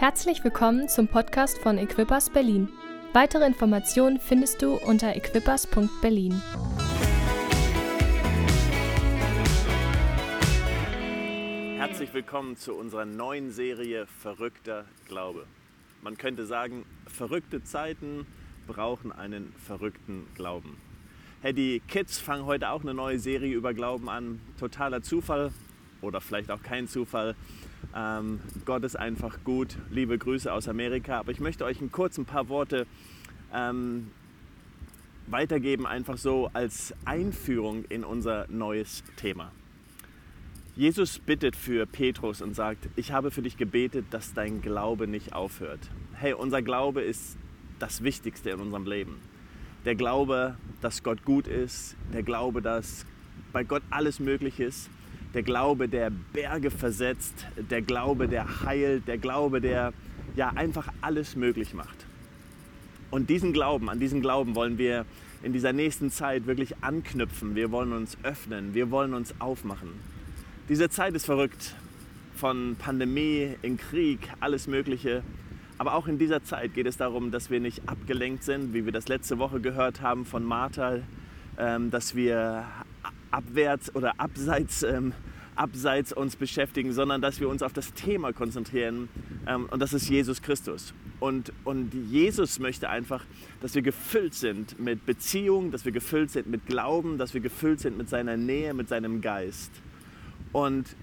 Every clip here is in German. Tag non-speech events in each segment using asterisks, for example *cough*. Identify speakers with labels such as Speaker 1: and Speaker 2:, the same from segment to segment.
Speaker 1: Herzlich willkommen zum Podcast von Equippers Berlin. Weitere Informationen findest du unter equippers.berlin.
Speaker 2: Herzlich willkommen zu unserer neuen Serie Verrückter Glaube. Man könnte sagen, verrückte Zeiten brauchen einen verrückten Glauben. Hey, die Kids fangen heute auch eine neue Serie über Glauben an. Totaler Zufall oder vielleicht auch kein Zufall. Ähm, Gott ist einfach gut. Liebe Grüße aus Amerika. Aber ich möchte euch in kurz ein paar Worte ähm, weitergeben, einfach so als Einführung in unser neues Thema. Jesus bittet für Petrus und sagt, ich habe für dich gebetet, dass dein Glaube nicht aufhört. Hey, unser Glaube ist das Wichtigste in unserem Leben. Der Glaube, dass Gott gut ist, der Glaube, dass bei Gott alles möglich ist der Glaube, der Berge versetzt, der Glaube, der heilt, der Glaube, der ja einfach alles möglich macht. Und diesen Glauben, an diesen Glauben wollen wir in dieser nächsten Zeit wirklich anknüpfen. Wir wollen uns öffnen, wir wollen uns aufmachen. Diese Zeit ist verrückt. Von Pandemie, in Krieg, alles Mögliche. Aber auch in dieser Zeit geht es darum, dass wir nicht abgelenkt sind, wie wir das letzte Woche gehört haben von Martha, ähm, dass wir abwärts oder abseits, ähm, abseits uns beschäftigen, sondern dass wir uns auf das Thema konzentrieren ähm, und das ist Jesus Christus. Und, und Jesus möchte einfach, dass wir gefüllt sind mit Beziehung, dass wir gefüllt sind mit Glauben, dass wir gefüllt sind mit seiner Nähe, mit seinem Geist. Und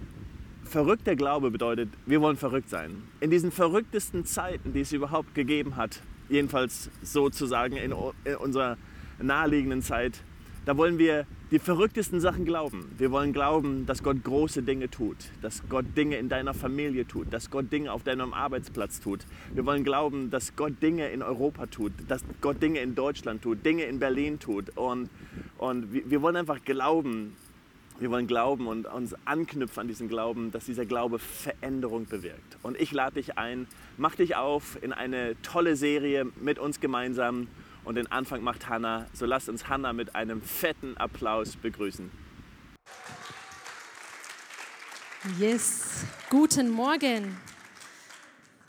Speaker 2: verrückter Glaube bedeutet, wir wollen verrückt sein. In diesen verrücktesten Zeiten, die es überhaupt gegeben hat, jedenfalls sozusagen in, in unserer naheliegenden Zeit, da wollen wir die verrücktesten Sachen glauben. Wir wollen glauben, dass Gott große Dinge tut, dass Gott Dinge in deiner Familie tut, dass Gott Dinge auf deinem Arbeitsplatz tut. Wir wollen glauben, dass Gott Dinge in Europa tut, dass Gott Dinge in Deutschland tut, Dinge in Berlin tut. Und, und wir wollen einfach glauben, wir wollen glauben und uns anknüpfen an diesen Glauben, dass dieser Glaube Veränderung bewirkt. Und ich lade dich ein, mach dich auf in eine tolle Serie mit uns gemeinsam und den Anfang macht Hannah. So lasst uns Hannah mit einem fetten Applaus begrüßen.
Speaker 3: Yes, guten Morgen.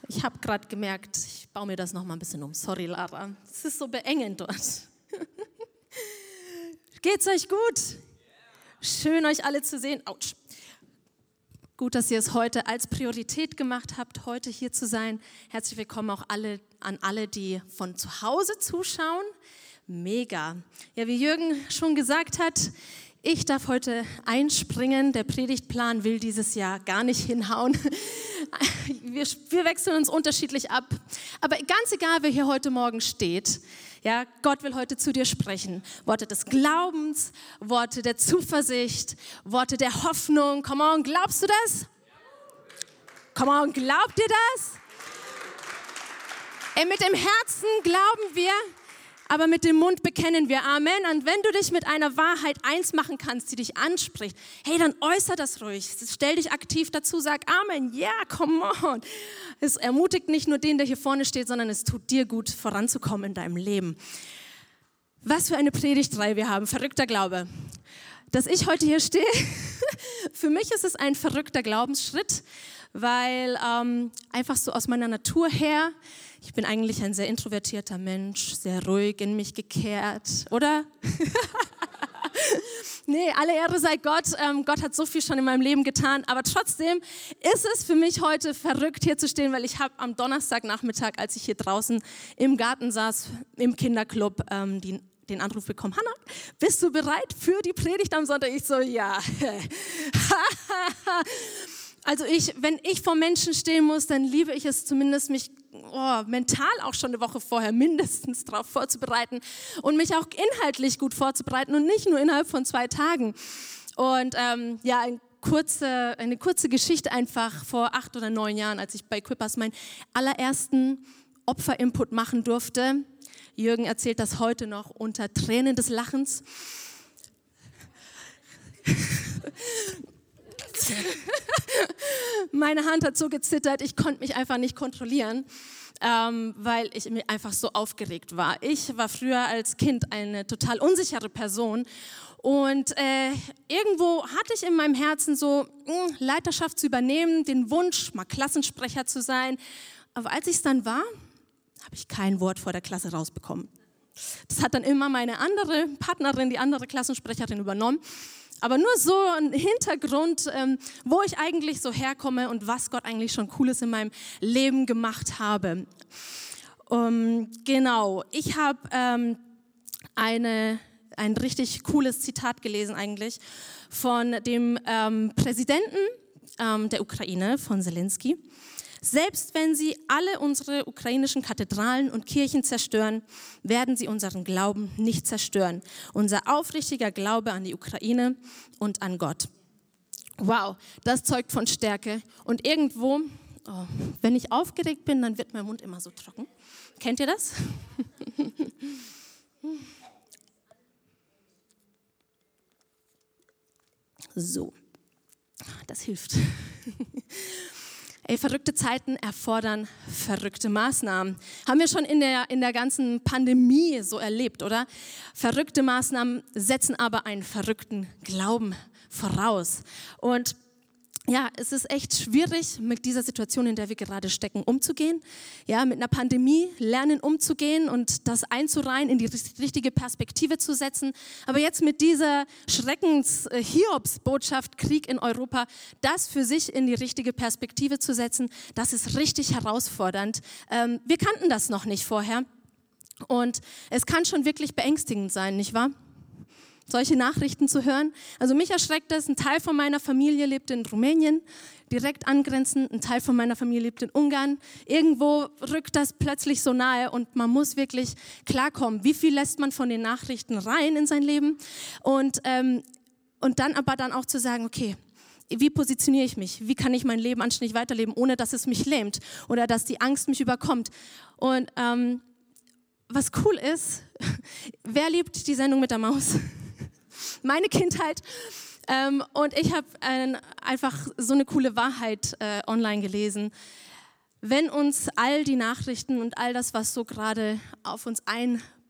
Speaker 3: Ich habe gerade gemerkt, ich baue mir das noch mal ein bisschen um. Sorry, Lara. Es ist so beengend dort. *laughs* Geht's euch gut? Schön, euch alle zu sehen. Autsch. Gut, dass ihr es heute als Priorität gemacht habt, heute hier zu sein. Herzlich willkommen auch alle, an alle, die von zu Hause zuschauen. Mega. Ja, wie Jürgen schon gesagt hat, ich darf heute einspringen. Der Predigtplan will dieses Jahr gar nicht hinhauen. *laughs* Wir, wir wechseln uns unterschiedlich ab. Aber ganz egal, wer hier heute Morgen steht, ja, Gott will heute zu dir sprechen. Worte des Glaubens, Worte der Zuversicht, Worte der Hoffnung. Come on, glaubst du das? Come on, glaubt ihr das? Ey, mit dem Herzen glauben wir, aber mit dem Mund bekennen wir Amen. Und wenn du dich mit einer Wahrheit eins machen kannst, die dich anspricht, hey, dann äußer das ruhig. Stell dich aktiv dazu, sag Amen. Ja, yeah, come on. Es ermutigt nicht nur den, der hier vorne steht, sondern es tut dir gut, voranzukommen in deinem Leben. Was für eine Predigtreihe wir haben. Verrückter Glaube. Dass ich heute hier stehe, *laughs* für mich ist es ein verrückter Glaubensschritt, weil ähm, einfach so aus meiner Natur her, ich bin eigentlich ein sehr introvertierter Mensch, sehr ruhig in mich gekehrt, oder? *laughs* nee, alle Ehre sei Gott. Ähm, Gott hat so viel schon in meinem Leben getan. Aber trotzdem ist es für mich heute verrückt, hier zu stehen, weil ich habe am Donnerstagnachmittag, als ich hier draußen im Garten saß, im Kinderclub, ähm, die den Anruf bekommen, Hanna, bist du bereit für die Predigt am Sonntag? Ich so, ja. *laughs* Also ich, wenn ich vor Menschen stehen muss, dann liebe ich es zumindest, mich oh, mental auch schon eine Woche vorher mindestens darauf vorzubereiten und mich auch inhaltlich gut vorzubereiten und nicht nur innerhalb von zwei Tagen. Und ähm, ja, ein kurze, eine kurze Geschichte einfach vor acht oder neun Jahren, als ich bei Quippers meinen allerersten Opferinput machen durfte. Jürgen erzählt das heute noch unter Tränen des Lachens. *laughs* Meine Hand hat so gezittert, ich konnte mich einfach nicht kontrollieren, ähm, weil ich mir einfach so aufgeregt war. Ich war früher als Kind eine total unsichere Person und äh, irgendwo hatte ich in meinem Herzen so mh, hm, Leiterschaft zu übernehmen, den Wunsch, mal Klassensprecher zu sein. Aber als ich es dann war, habe ich kein Wort vor der Klasse rausbekommen. Das hat dann immer meine andere Partnerin, die andere Klassensprecherin übernommen. Aber nur so ein Hintergrund, ähm, wo ich eigentlich so herkomme und was Gott eigentlich schon Cooles in meinem Leben gemacht habe. Um, genau, ich habe ähm, ein richtig cooles Zitat gelesen eigentlich von dem ähm, Präsidenten ähm, der Ukraine, von Zelensky. Selbst wenn sie alle unsere ukrainischen Kathedralen und Kirchen zerstören, werden sie unseren Glauben nicht zerstören. Unser aufrichtiger Glaube an die Ukraine und an Gott. Wow, das zeugt von Stärke. Und irgendwo, oh, wenn ich aufgeregt bin, dann wird mein Mund immer so trocken. Kennt ihr das? *laughs* so, das hilft. *laughs* Ey, verrückte Zeiten erfordern verrückte Maßnahmen. Haben wir schon in der, in der ganzen Pandemie so erlebt, oder? Verrückte Maßnahmen setzen aber einen verrückten Glauben voraus. Und ja, es ist echt schwierig, mit dieser Situation, in der wir gerade stecken, umzugehen. Ja, mit einer Pandemie lernen umzugehen und das einzureihen, in die richtige Perspektive zu setzen. Aber jetzt mit dieser Schreckens-Hiobs-Botschaft, Krieg in Europa, das für sich in die richtige Perspektive zu setzen, das ist richtig herausfordernd. Ähm, wir kannten das noch nicht vorher. Und es kann schon wirklich beängstigend sein, nicht wahr? Solche Nachrichten zu hören. Also mich erschreckt das, ein Teil von meiner Familie lebt in Rumänien, direkt angrenzend, ein Teil von meiner Familie lebt in Ungarn. Irgendwo rückt das plötzlich so nahe und man muss wirklich klarkommen, wie viel lässt man von den Nachrichten rein in sein Leben und, ähm, und dann aber dann auch zu sagen, okay, wie positioniere ich mich? Wie kann ich mein Leben anständig weiterleben, ohne dass es mich lähmt oder dass die Angst mich überkommt? Und ähm, was cool ist, *laughs* wer liebt die Sendung mit der Maus? Meine Kindheit. Ähm, und ich habe einfach so eine coole Wahrheit äh, online gelesen. Wenn uns all die Nachrichten und all das, was so gerade auf uns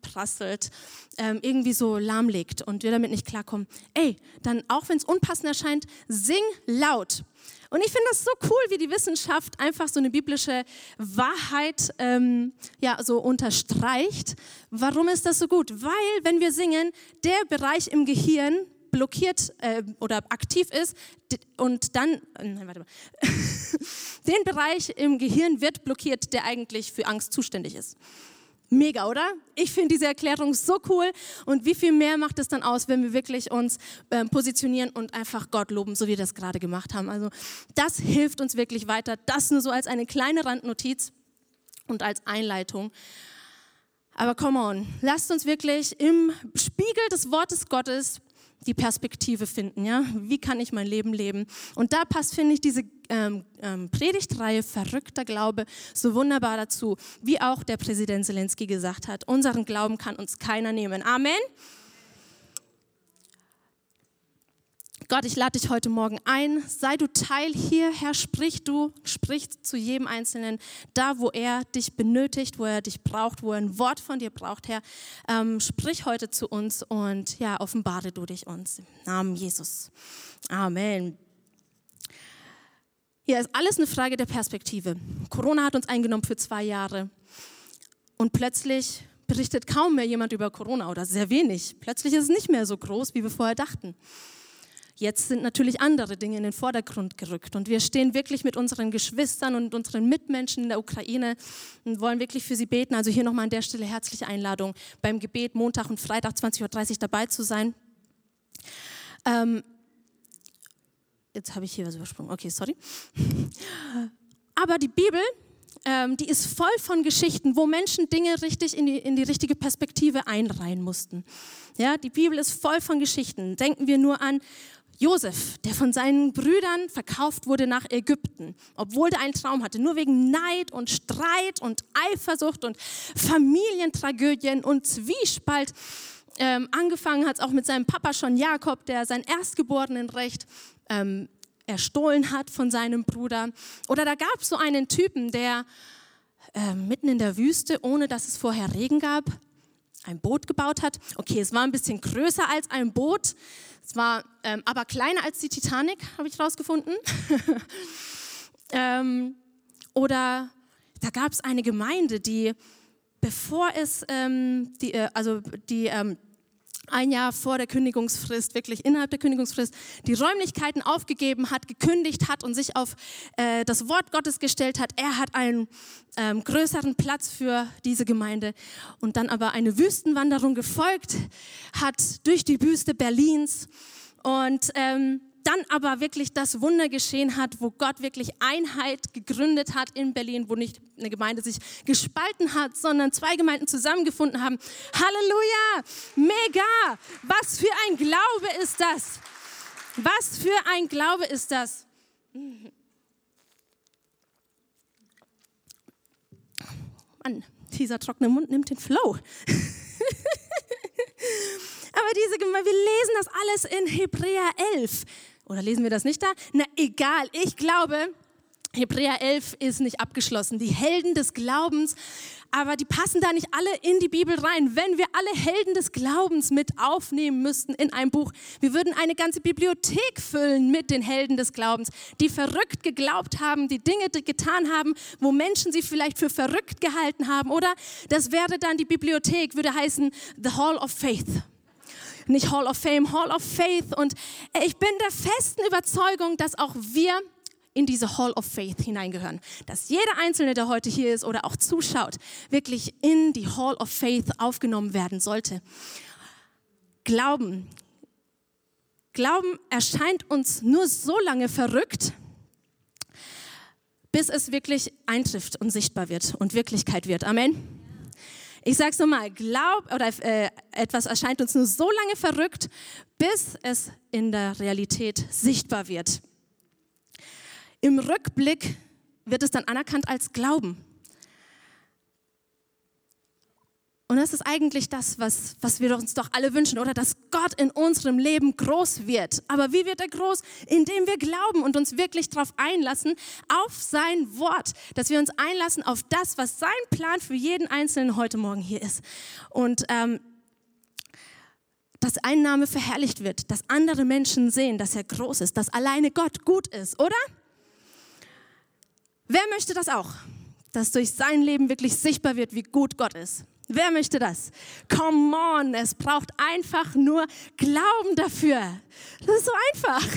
Speaker 3: einprasselt, ähm, irgendwie so lahmlegt und wir damit nicht klarkommen, ey, dann auch wenn es unpassend erscheint, sing laut. Und ich finde das so cool, wie die Wissenschaft einfach so eine biblische Wahrheit ähm, ja, so unterstreicht. Warum ist das so gut? Weil, wenn wir singen, der Bereich im Gehirn blockiert äh, oder aktiv ist und dann, äh, nein, warte mal, *laughs* den Bereich im Gehirn wird blockiert, der eigentlich für Angst zuständig ist. Mega, oder? Ich finde diese Erklärung so cool. Und wie viel mehr macht es dann aus, wenn wir wirklich uns äh, positionieren und einfach Gott loben, so wie wir das gerade gemacht haben. Also das hilft uns wirklich weiter. Das nur so als eine kleine Randnotiz und als Einleitung. Aber come on, lasst uns wirklich im Spiegel des Wortes Gottes die Perspektive finden. Ja? Wie kann ich mein Leben leben? Und da passt, finde ich, diese ähm, ähm, Predigtreihe Verrückter Glaube so wunderbar dazu, wie auch der Präsident Zelensky gesagt hat. Unseren Glauben kann uns keiner nehmen. Amen. Gott, ich lade dich heute Morgen ein. Sei du Teil hier, Herr, sprich du, sprich zu jedem Einzelnen, da wo er dich benötigt, wo er dich braucht, wo er ein Wort von dir braucht, Herr. Ähm, sprich heute zu uns und ja, offenbare du dich uns. Im Namen Jesus. Amen. Hier ist alles eine Frage der Perspektive. Corona hat uns eingenommen für zwei Jahre und plötzlich berichtet kaum mehr jemand über Corona oder sehr wenig. Plötzlich ist es nicht mehr so groß, wie wir vorher dachten. Jetzt sind natürlich andere Dinge in den Vordergrund gerückt und wir stehen wirklich mit unseren Geschwistern und unseren Mitmenschen in der Ukraine und wollen wirklich für sie beten. Also hier nochmal an der Stelle herzliche Einladung, beim Gebet Montag und Freitag 20.30 Uhr dabei zu sein. Ähm, jetzt habe ich hier was übersprungen. Okay, sorry. *laughs* Aber die Bibel, ähm, die ist voll von Geschichten, wo Menschen Dinge richtig in die, in die richtige Perspektive einreihen mussten. Ja, die Bibel ist voll von Geschichten. Denken wir nur an Josef, der von seinen Brüdern verkauft wurde nach Ägypten, obwohl er einen Traum hatte, nur wegen Neid und Streit und Eifersucht und Familientragödien und Zwiespalt. Ähm, angefangen hat es auch mit seinem Papa schon Jakob, der sein erstgeborenen Recht ähm, erstohlen hat von seinem Bruder. Oder da gab es so einen Typen, der äh, mitten in der Wüste, ohne dass es vorher Regen gab, ein Boot gebaut hat. Okay, es war ein bisschen größer als ein Boot. Es war ähm, aber kleiner als die Titanic, habe ich rausgefunden. *laughs* ähm, oder da gab es eine Gemeinde, die, bevor es, ähm, die, äh, also die ähm, ein Jahr vor der Kündigungsfrist, wirklich innerhalb der Kündigungsfrist, die Räumlichkeiten aufgegeben hat, gekündigt hat und sich auf äh, das Wort Gottes gestellt hat. Er hat einen ähm, größeren Platz für diese Gemeinde und dann aber eine Wüstenwanderung gefolgt hat durch die Wüste Berlins und ähm, dann aber wirklich das Wunder geschehen hat, wo Gott wirklich Einheit gegründet hat in Berlin, wo nicht eine Gemeinde sich gespalten hat, sondern zwei Gemeinden zusammengefunden haben. Halleluja! Mega! Was für ein Glaube ist das? Was für ein Glaube ist das? Mann, dieser trockene Mund nimmt den Flow. *laughs* Aber diese Gemeinde, wir lesen das alles in Hebräer 11. Oder lesen wir das nicht da? Na egal, ich glaube, Hebräer 11 ist nicht abgeschlossen. Die Helden des Glaubens, aber die passen da nicht alle in die Bibel rein. Wenn wir alle Helden des Glaubens mit aufnehmen müssten in ein Buch, wir würden eine ganze Bibliothek füllen mit den Helden des Glaubens, die verrückt geglaubt haben, die Dinge getan haben, wo Menschen sie vielleicht für verrückt gehalten haben. Oder das wäre dann die Bibliothek, würde heißen The Hall of Faith nicht Hall of Fame, Hall of Faith. Und ich bin der festen Überzeugung, dass auch wir in diese Hall of Faith hineingehören. Dass jeder Einzelne, der heute hier ist oder auch zuschaut, wirklich in die Hall of Faith aufgenommen werden sollte. Glauben. Glauben erscheint uns nur so lange verrückt, bis es wirklich eintrifft und sichtbar wird und Wirklichkeit wird. Amen. Ich sage es nochmal, glaub oder äh, etwas erscheint uns nur so lange verrückt, bis es in der Realität sichtbar wird. Im Rückblick wird es dann anerkannt als Glauben. Und das ist eigentlich das, was, was wir uns doch alle wünschen, oder? Dass Gott in unserem Leben groß wird. Aber wie wird er groß? Indem wir glauben und uns wirklich darauf einlassen, auf sein Wort. Dass wir uns einlassen auf das, was sein Plan für jeden Einzelnen heute Morgen hier ist. Und ähm, dass ein Name verherrlicht wird, dass andere Menschen sehen, dass er groß ist, dass alleine Gott gut ist, oder? Wer möchte das auch? Dass durch sein Leben wirklich sichtbar wird, wie gut Gott ist. Wer möchte das? Come on, es braucht einfach nur Glauben dafür. Das ist so einfach. *laughs*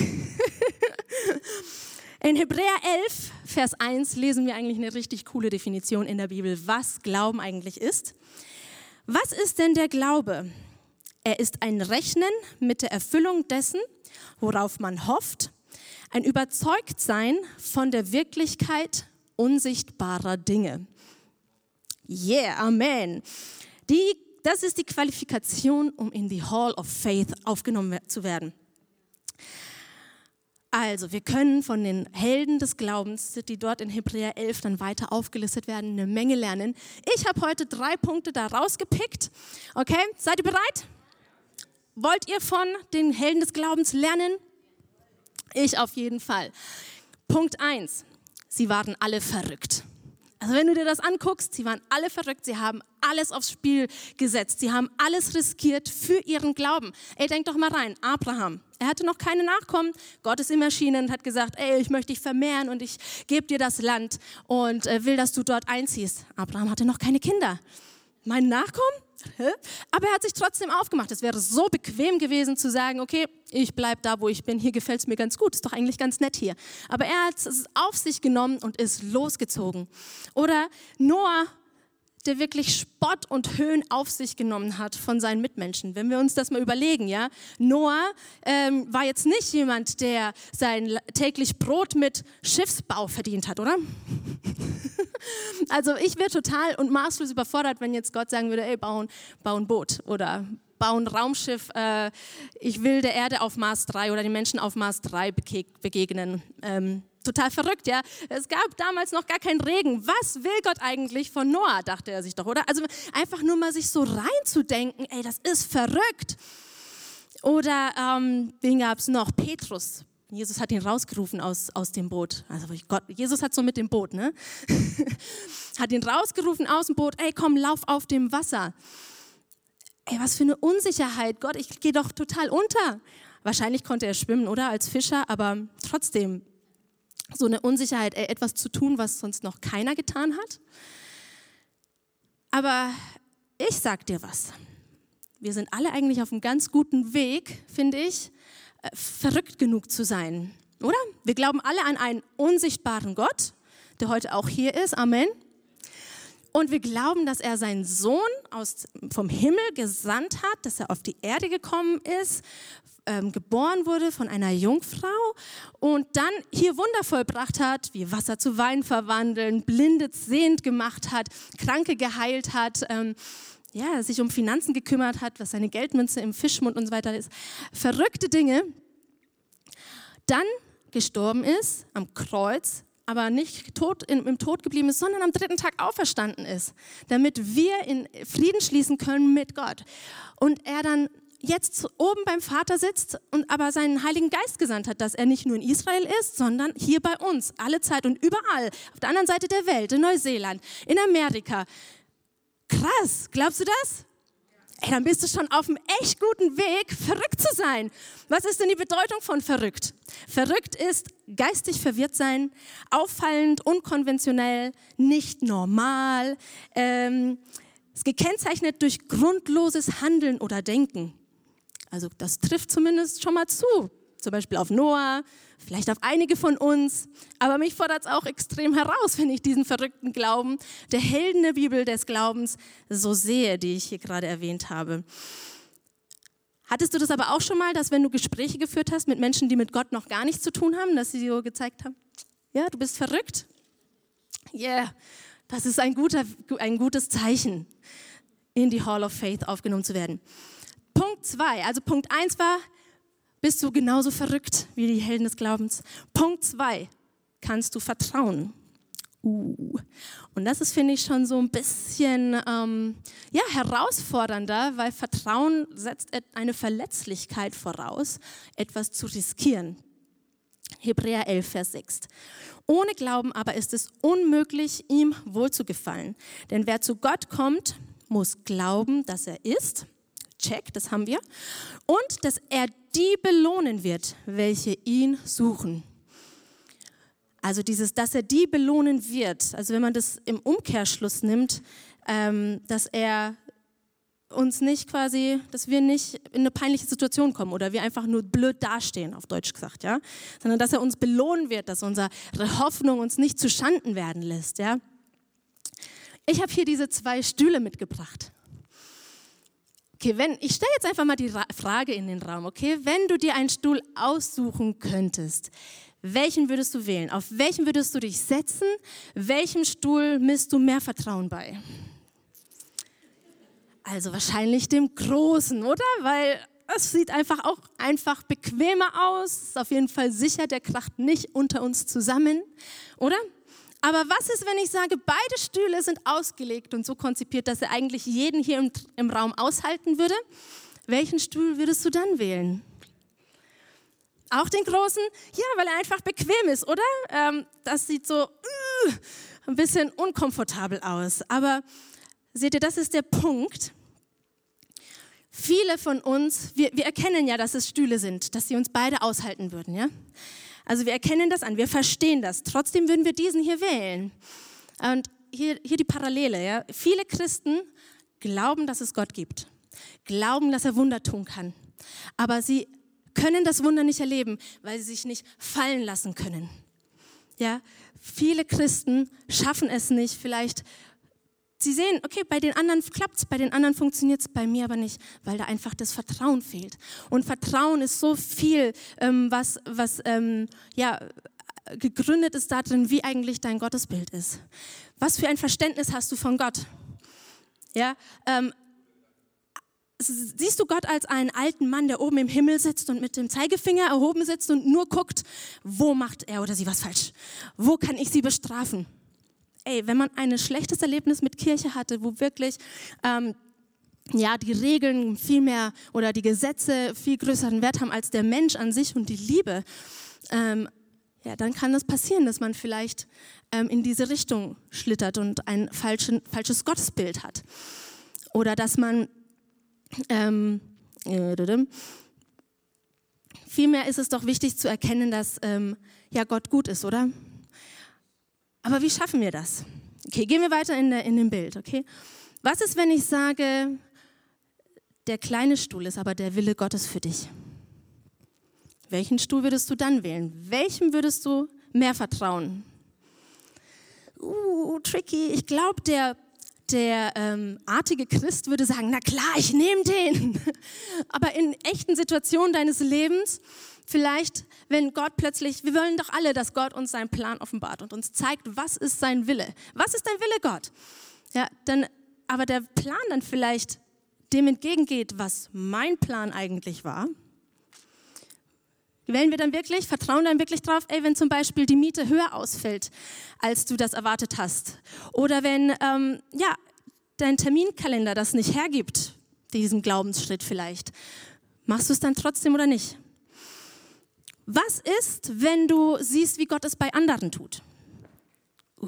Speaker 3: In Hebräer 11, Vers 1 lesen wir eigentlich eine richtig coole Definition in der Bibel, was Glauben eigentlich ist. Was ist denn der Glaube? Er ist ein Rechnen mit der Erfüllung dessen, worauf man hofft, ein Überzeugtsein von der Wirklichkeit unsichtbarer Dinge. Yeah, Amen. Die, das ist die Qualifikation, um in die Hall of Faith aufgenommen zu werden. Also, wir können von den Helden des Glaubens, die dort in Hebräer 11 dann weiter aufgelistet werden, eine Menge lernen. Ich habe heute drei Punkte da rausgepickt. Okay, seid ihr bereit? Wollt ihr von den Helden des Glaubens lernen? Ich auf jeden Fall. Punkt 1. Sie waren alle verrückt. Also wenn du dir das anguckst, sie waren alle verrückt, sie haben alles aufs Spiel gesetzt, sie haben alles riskiert für ihren Glauben. Ey, denk doch mal rein, Abraham, er hatte noch keine Nachkommen, Gott ist ihm erschienen und hat gesagt, ey, ich möchte dich vermehren und ich gebe dir das Land und äh, will, dass du dort einziehst. Abraham hatte noch keine Kinder. Mein Nachkommen? Aber er hat sich trotzdem aufgemacht. Es wäre so bequem gewesen zu sagen, okay, ich bleibe da, wo ich bin, hier gefällt es mir ganz gut, ist doch eigentlich ganz nett hier. Aber er hat es auf sich genommen und ist losgezogen. Oder Noah der wirklich Spott und Höhen auf sich genommen hat von seinen Mitmenschen. Wenn wir uns das mal überlegen, ja, Noah ähm, war jetzt nicht jemand, der sein täglich Brot mit Schiffsbau verdient hat, oder? *laughs* also ich wäre total und maßlos überfordert, wenn jetzt Gott sagen würde, ey, bau, bau ein Boot oder bau ein Raumschiff, äh, ich will der Erde auf Mars 3 oder den Menschen auf Mars 3 begegnen. Ähm, total verrückt, ja. Es gab damals noch gar keinen Regen. Was will Gott eigentlich von Noah, dachte er sich doch, oder? Also einfach nur mal sich so reinzudenken, ey, das ist verrückt. Oder ähm, wen gab es noch? Petrus. Jesus hat ihn rausgerufen aus, aus dem Boot. Also Gott, Jesus hat so mit dem Boot, ne? *laughs* hat ihn rausgerufen aus dem Boot, ey, komm, lauf auf dem Wasser. Ey, was für eine Unsicherheit. Gott, ich gehe doch total unter. Wahrscheinlich konnte er schwimmen, oder? Als Fischer, aber trotzdem, so eine Unsicherheit, ey, etwas zu tun, was sonst noch keiner getan hat. Aber ich sag dir was. Wir sind alle eigentlich auf einem ganz guten Weg, finde ich, äh, verrückt genug zu sein, oder? Wir glauben alle an einen unsichtbaren Gott, der heute auch hier ist. Amen. Und wir glauben, dass er seinen Sohn aus, vom Himmel gesandt hat, dass er auf die Erde gekommen ist, ähm, geboren wurde von einer Jungfrau und dann hier Wunder vollbracht hat, wie Wasser zu Wein verwandeln, Blinde sehend gemacht hat, Kranke geheilt hat, ähm, ja, sich um Finanzen gekümmert hat, was seine Geldmünze im Fischmund und so weiter ist. Verrückte Dinge. Dann gestorben ist am Kreuz, aber nicht tot, im Tod geblieben ist, sondern am dritten Tag auferstanden ist, damit wir in Frieden schließen können mit Gott. Und er dann jetzt oben beim Vater sitzt und aber seinen Heiligen Geist gesandt hat, dass er nicht nur in Israel ist, sondern hier bei uns, alle Zeit und überall, auf der anderen Seite der Welt, in Neuseeland, in Amerika. Krass, glaubst du das? Ey, dann bist du schon auf einem echt guten Weg, verrückt zu sein. Was ist denn die Bedeutung von verrückt? Verrückt ist geistig verwirrt sein, auffallend, unkonventionell, nicht normal. Ähm, ist gekennzeichnet durch grundloses Handeln oder Denken. Also das trifft zumindest schon mal zu. Zum Beispiel auf Noah, vielleicht auf einige von uns. Aber mich fordert es auch extrem heraus, wenn ich diesen verrückten Glauben der Helden der Bibel des Glaubens so sehe, die ich hier gerade erwähnt habe. Hattest du das aber auch schon mal, dass wenn du Gespräche geführt hast mit Menschen, die mit Gott noch gar nichts zu tun haben, dass sie so gezeigt haben, ja, du bist verrückt? Yeah, das ist ein, guter, ein gutes Zeichen, in die Hall of Faith aufgenommen zu werden. Punkt zwei, also Punkt eins war, bist du genauso verrückt wie die Helden des Glaubens. Punkt zwei, kannst du vertrauen. Uh. Und das ist, finde ich, schon so ein bisschen ähm, ja, herausfordernder, weil Vertrauen setzt eine Verletzlichkeit voraus, etwas zu riskieren. Hebräer 11, Vers 6. Ohne Glauben aber ist es unmöglich, ihm wohlzugefallen. Denn wer zu Gott kommt, muss glauben, dass er ist check, das haben wir. Und dass er die belohnen wird, welche ihn suchen. Also dieses, dass er die belohnen wird. Also wenn man das im Umkehrschluss nimmt, ähm, dass er uns nicht quasi, dass wir nicht in eine peinliche Situation kommen oder wir einfach nur blöd dastehen, auf Deutsch gesagt, ja, sondern dass er uns belohnen wird, dass unsere Hoffnung uns nicht zu Schanden werden lässt, ja. Ich habe hier diese zwei Stühle mitgebracht. Okay, wenn, ich stelle jetzt einfach mal die Frage in den Raum, okay? Wenn du dir einen Stuhl aussuchen könntest, welchen würdest du wählen? Auf welchen würdest du dich setzen? Welchem Stuhl misst du mehr Vertrauen bei? Also wahrscheinlich dem Großen, oder? Weil es sieht einfach auch einfach bequemer aus. Ist auf jeden Fall sicher, der kracht nicht unter uns zusammen, oder? Aber was ist, wenn ich sage, beide Stühle sind ausgelegt und so konzipiert, dass er eigentlich jeden hier im, im Raum aushalten würde? Welchen Stuhl würdest du dann wählen? Auch den großen? Ja, weil er einfach bequem ist, oder? Ähm, das sieht so uh, ein bisschen unkomfortabel aus. Aber seht ihr, das ist der Punkt. Viele von uns, wir, wir erkennen ja, dass es Stühle sind, dass sie uns beide aushalten würden, ja? Also wir erkennen das an, wir verstehen das. Trotzdem würden wir diesen hier wählen. Und hier, hier die Parallele. Ja. Viele Christen glauben, dass es Gott gibt, glauben, dass er Wunder tun kann. Aber sie können das Wunder nicht erleben, weil sie sich nicht fallen lassen können. Ja, viele Christen schaffen es nicht, vielleicht Sie sehen, okay, bei den anderen klappt es, bei den anderen funktioniert es, bei mir aber nicht, weil da einfach das Vertrauen fehlt. Und Vertrauen ist so viel, ähm, was, was ähm, ja, gegründet ist darin, wie eigentlich dein Gottesbild ist. Was für ein Verständnis hast du von Gott? Ja, ähm, siehst du Gott als einen alten Mann, der oben im Himmel sitzt und mit dem Zeigefinger erhoben sitzt und nur guckt, wo macht er oder sie was falsch? Wo kann ich sie bestrafen? Ey, wenn man ein schlechtes Erlebnis mit Kirche hatte, wo wirklich ähm, ja, die Regeln viel mehr oder die Gesetze viel größeren Wert haben als der Mensch an sich und die Liebe, ähm, ja, dann kann das passieren, dass man vielleicht ähm, in diese Richtung schlittert und ein falschen, falsches Gottesbild hat. Oder dass man, ähm, äh, vielmehr ist es doch wichtig zu erkennen, dass ähm, ja Gott gut ist, oder? Aber wie schaffen wir das? Okay, gehen wir weiter in, der, in dem Bild, okay? Was ist, wenn ich sage, der kleine Stuhl ist aber der Wille Gottes für dich? Welchen Stuhl würdest du dann wählen? Welchem würdest du mehr vertrauen? Uh, tricky. Ich glaube, der, der ähm, artige Christ würde sagen, na klar, ich nehme den. *laughs* Aber in echten Situationen deines Lebens, vielleicht, wenn Gott plötzlich, wir wollen doch alle, dass Gott uns seinen Plan offenbart und uns zeigt, was ist sein Wille? Was ist dein Wille, Gott? Ja, dann, aber der Plan dann vielleicht dem entgegengeht, was mein Plan eigentlich war, Wählen wir dann wirklich, vertrauen dann wirklich drauf, ey, wenn zum Beispiel die Miete höher ausfällt, als du das erwartet hast? Oder wenn ähm, ja, dein Terminkalender das nicht hergibt, diesen Glaubensschritt vielleicht, machst du es dann trotzdem oder nicht? Was ist, wenn du siehst, wie Gott es bei anderen tut? Uh,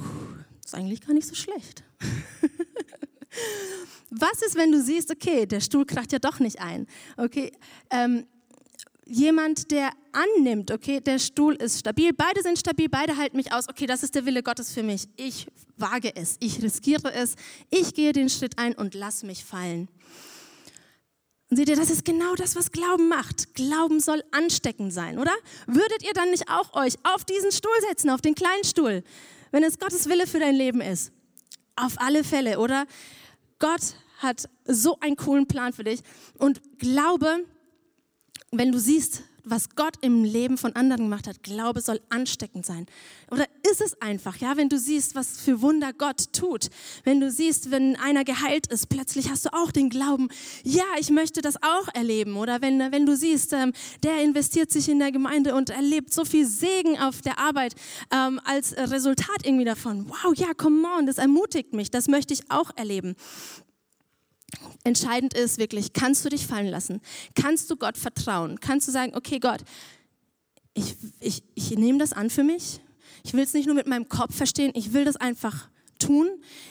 Speaker 3: ist eigentlich gar nicht so schlecht. *laughs* Was ist, wenn du siehst, okay, der Stuhl kracht ja doch nicht ein? Okay, ähm, jemand, der annimmt, okay, der Stuhl ist stabil, beide sind stabil, beide halten mich aus, okay, das ist der Wille Gottes für mich. Ich wage es, ich riskiere es, ich gehe den Schritt ein und lass mich fallen. Und seht ihr, das ist genau das, was Glauben macht. Glauben soll ansteckend sein, oder? Würdet ihr dann nicht auch euch auf diesen Stuhl setzen, auf den kleinen Stuhl, wenn es Gottes Wille für dein Leben ist? Auf alle Fälle, oder? Gott hat so einen coolen Plan für dich und Glaube wenn du siehst, was Gott im Leben von anderen gemacht hat, Glaube soll ansteckend sein. Oder ist es einfach, ja, wenn du siehst, was für Wunder Gott tut, wenn du siehst, wenn einer geheilt ist, plötzlich hast du auch den Glauben, ja, ich möchte das auch erleben. Oder wenn, wenn du siehst, ähm, der investiert sich in der Gemeinde und erlebt so viel Segen auf der Arbeit ähm, als Resultat irgendwie davon. Wow, ja, come on, das ermutigt mich, das möchte ich auch erleben. Entscheidend ist wirklich, kannst du dich fallen lassen? Kannst du Gott vertrauen? Kannst du sagen, okay Gott, ich, ich, ich nehme das an für mich. Ich will es nicht nur mit meinem Kopf verstehen, ich will das einfach tun.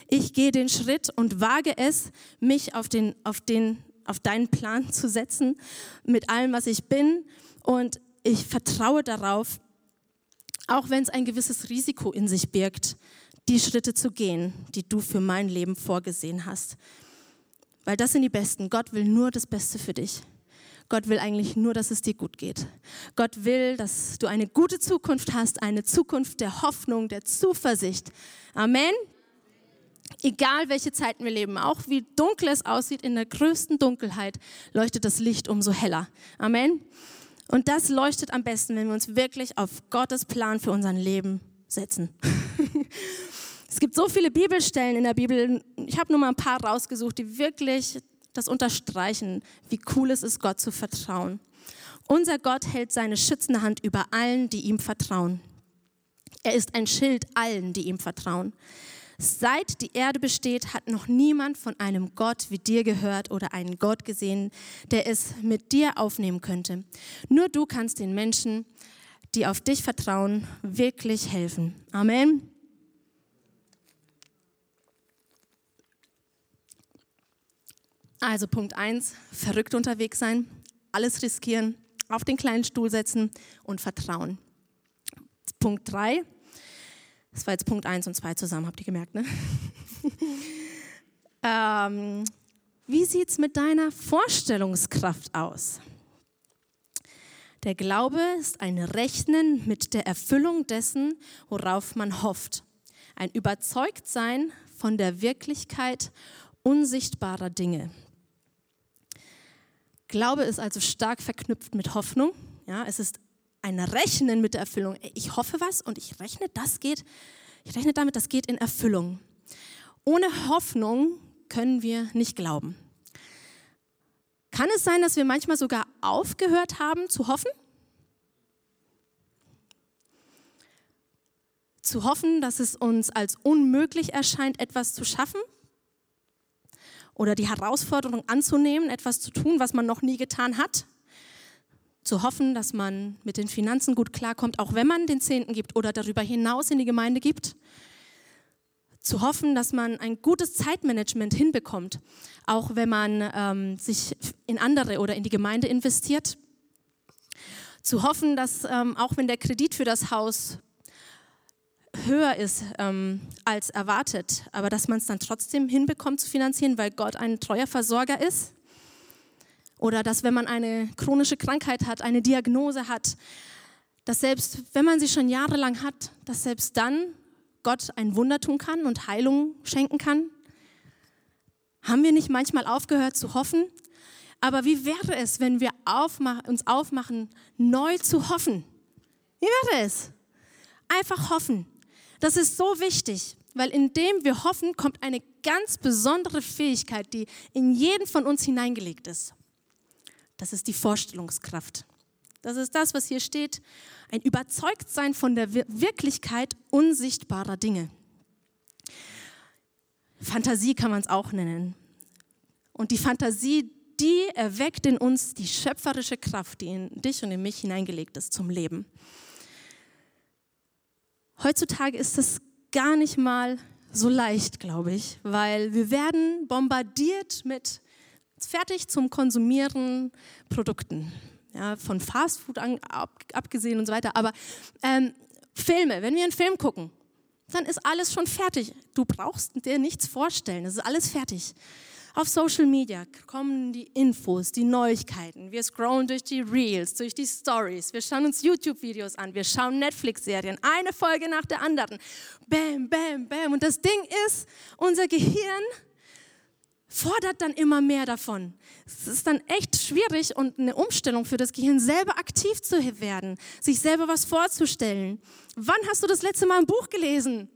Speaker 3: Ich gehe den Schritt und wage es, mich auf, den, auf, den, auf deinen Plan *laughs* zu setzen, mit allem, was ich bin. Und ich vertraue darauf, auch wenn es ein gewisses Risiko in sich birgt, die Schritte zu gehen, die du für mein Leben vorgesehen hast. Weil das sind die Besten. Gott will nur das Beste für dich. Gott will eigentlich nur, dass es dir gut geht. Gott will, dass du eine gute Zukunft hast, eine Zukunft der Hoffnung, der Zuversicht. Amen. Egal welche Zeiten wir leben, auch wie dunkel es aussieht, in der größten Dunkelheit leuchtet das Licht umso heller. Amen. Und das leuchtet am besten, wenn wir uns wirklich auf Gottes Plan für unser Leben setzen. *laughs* Es gibt so viele Bibelstellen in der Bibel, ich habe nur mal ein paar rausgesucht, die wirklich das unterstreichen, wie cool es ist, Gott zu vertrauen. Unser Gott hält seine schützende Hand über allen, die ihm vertrauen. Er ist ein Schild allen, die ihm vertrauen. Seit die Erde besteht, hat noch niemand von einem Gott wie dir gehört oder einen Gott gesehen, der es mit dir aufnehmen könnte. Nur du kannst den Menschen, die auf dich vertrauen, wirklich helfen. Amen. Also Punkt 1, verrückt unterwegs sein, alles riskieren, auf den kleinen Stuhl setzen und vertrauen. Punkt 3, das war jetzt Punkt 1 und 2 zusammen, habt ihr gemerkt, ne? *laughs* ähm, wie sieht es mit deiner Vorstellungskraft aus? Der Glaube ist ein Rechnen mit der Erfüllung dessen, worauf man hofft. Ein Überzeugtsein von der Wirklichkeit unsichtbarer Dinge. Glaube ist also stark verknüpft mit Hoffnung. Ja, es ist ein Rechnen mit der Erfüllung. Ich hoffe was und ich rechne, das geht. Ich rechne damit, das geht in Erfüllung. Ohne Hoffnung können wir nicht glauben. Kann es sein, dass wir manchmal sogar aufgehört haben zu hoffen? Zu hoffen, dass es uns als unmöglich erscheint, etwas zu schaffen? Oder die Herausforderung anzunehmen, etwas zu tun, was man noch nie getan hat. Zu hoffen, dass man mit den Finanzen gut klarkommt, auch wenn man den Zehnten gibt oder darüber hinaus in die Gemeinde gibt. Zu hoffen, dass man ein gutes Zeitmanagement hinbekommt, auch wenn man ähm, sich in andere oder in die Gemeinde investiert. Zu hoffen, dass ähm, auch wenn der Kredit für das Haus höher ist ähm, als erwartet, aber dass man es dann trotzdem hinbekommt zu finanzieren, weil Gott ein treuer Versorger ist. Oder dass wenn man eine chronische Krankheit hat, eine Diagnose hat, dass selbst wenn man sie schon jahrelang hat, dass selbst dann Gott ein Wunder tun kann und Heilung schenken kann. Haben wir nicht manchmal aufgehört zu hoffen? Aber wie wäre es, wenn wir aufmach, uns aufmachen, neu zu hoffen? Wie wäre es? Einfach hoffen. Das ist so wichtig, weil indem wir hoffen, kommt eine ganz besondere Fähigkeit, die in jeden von uns hineingelegt ist. Das ist die Vorstellungskraft. Das ist das, was hier steht. Ein Überzeugtsein von der Wirklichkeit unsichtbarer Dinge. Fantasie kann man es auch nennen. Und die Fantasie, die erweckt in uns die schöpferische Kraft, die in dich und in mich hineingelegt ist zum Leben. Heutzutage ist das gar nicht mal so leicht, glaube ich, weil wir werden bombardiert mit fertig zum Konsumieren Produkten, ja, von Fastfood abgesehen und so weiter. Aber ähm, Filme, wenn wir einen Film gucken, dann ist alles schon fertig. Du brauchst dir nichts vorstellen, es ist alles fertig. Auf Social Media kommen die Infos, die Neuigkeiten. Wir scrollen durch die Reels, durch die Stories. Wir schauen uns YouTube-Videos an. Wir schauen Netflix-Serien. Eine Folge nach der anderen. Bam, bam, bam. Und das Ding ist, unser Gehirn fordert dann immer mehr davon. Es ist dann echt schwierig und eine Umstellung für das Gehirn, selber aktiv zu werden, sich selber was vorzustellen. Wann hast du das letzte Mal ein Buch gelesen?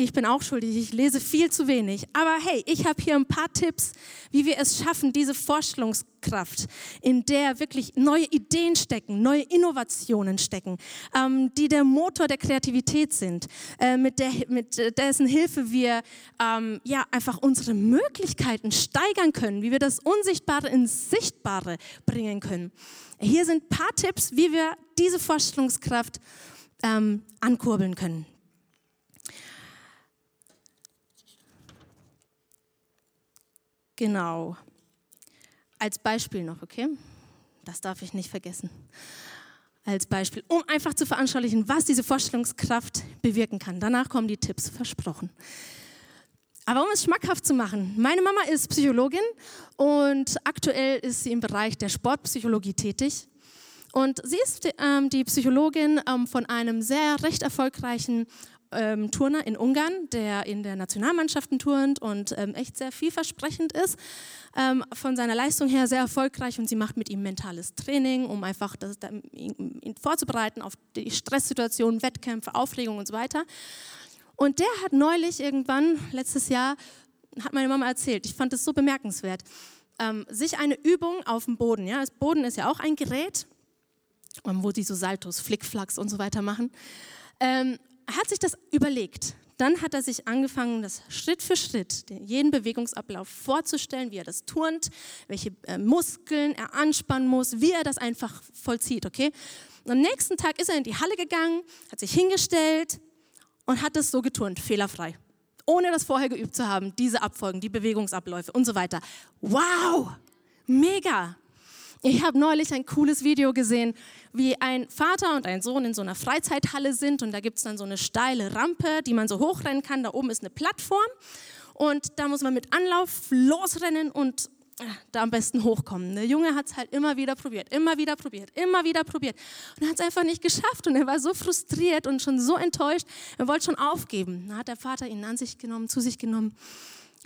Speaker 3: Ich bin auch schuldig, ich lese viel zu wenig. Aber hey, ich habe hier ein paar Tipps, wie wir es schaffen, diese Vorstellungskraft, in der wirklich neue Ideen stecken, neue Innovationen stecken, ähm, die der Motor der Kreativität sind, äh, mit, der, mit dessen Hilfe wir ähm, ja, einfach unsere Möglichkeiten steigern können, wie wir das Unsichtbare ins Sichtbare bringen können. Hier sind ein paar Tipps, wie wir diese Vorstellungskraft ähm, ankurbeln können. Genau. Als Beispiel noch, okay? Das darf ich nicht vergessen. Als Beispiel, um einfach zu veranschaulichen, was diese Vorstellungskraft bewirken kann. Danach kommen die Tipps, versprochen. Aber um es schmackhaft zu machen, meine Mama ist Psychologin und aktuell ist sie im Bereich der Sportpsychologie tätig. Und sie ist ähm, die Psychologin ähm, von einem sehr recht erfolgreichen ähm, Turner in Ungarn, der in der Nationalmannschaften turnt und ähm, echt sehr vielversprechend ist. Ähm, von seiner Leistung her sehr erfolgreich und sie macht mit ihm mentales Training, um einfach das, ihn, vorzubereiten auf die Stresssituationen, Wettkämpfe, Aufregung und so weiter. Und der hat neulich irgendwann, letztes Jahr, hat meine Mama erzählt, ich fand es so bemerkenswert, ähm, sich eine Übung auf dem Boden, ja, das Boden ist ja auch ein Gerät, ähm, wo die so Saltos, Flickflacks und so weiter machen. Ähm, er hat sich das überlegt. Dann hat er sich angefangen, das Schritt für Schritt, jeden Bewegungsablauf vorzustellen, wie er das turnt, welche äh, Muskeln er anspannen muss, wie er das einfach vollzieht, okay? Und am nächsten Tag ist er in die Halle gegangen, hat sich hingestellt und hat es so geturnt, fehlerfrei. Ohne das vorher geübt zu haben, diese Abfolgen, die Bewegungsabläufe und so weiter. Wow! Mega! Ich habe neulich ein cooles Video gesehen, wie ein Vater und ein Sohn in so einer Freizeithalle sind und da gibt es dann so eine steile Rampe, die man so hochrennen kann. Da oben ist eine Plattform und da muss man mit Anlauf losrennen und äh, da am besten hochkommen. Der Junge hat es halt immer wieder probiert, immer wieder probiert, immer wieder probiert und hat es einfach nicht geschafft und er war so frustriert und schon so enttäuscht, er wollte schon aufgeben. Da hat der Vater ihn an sich genommen, zu sich genommen.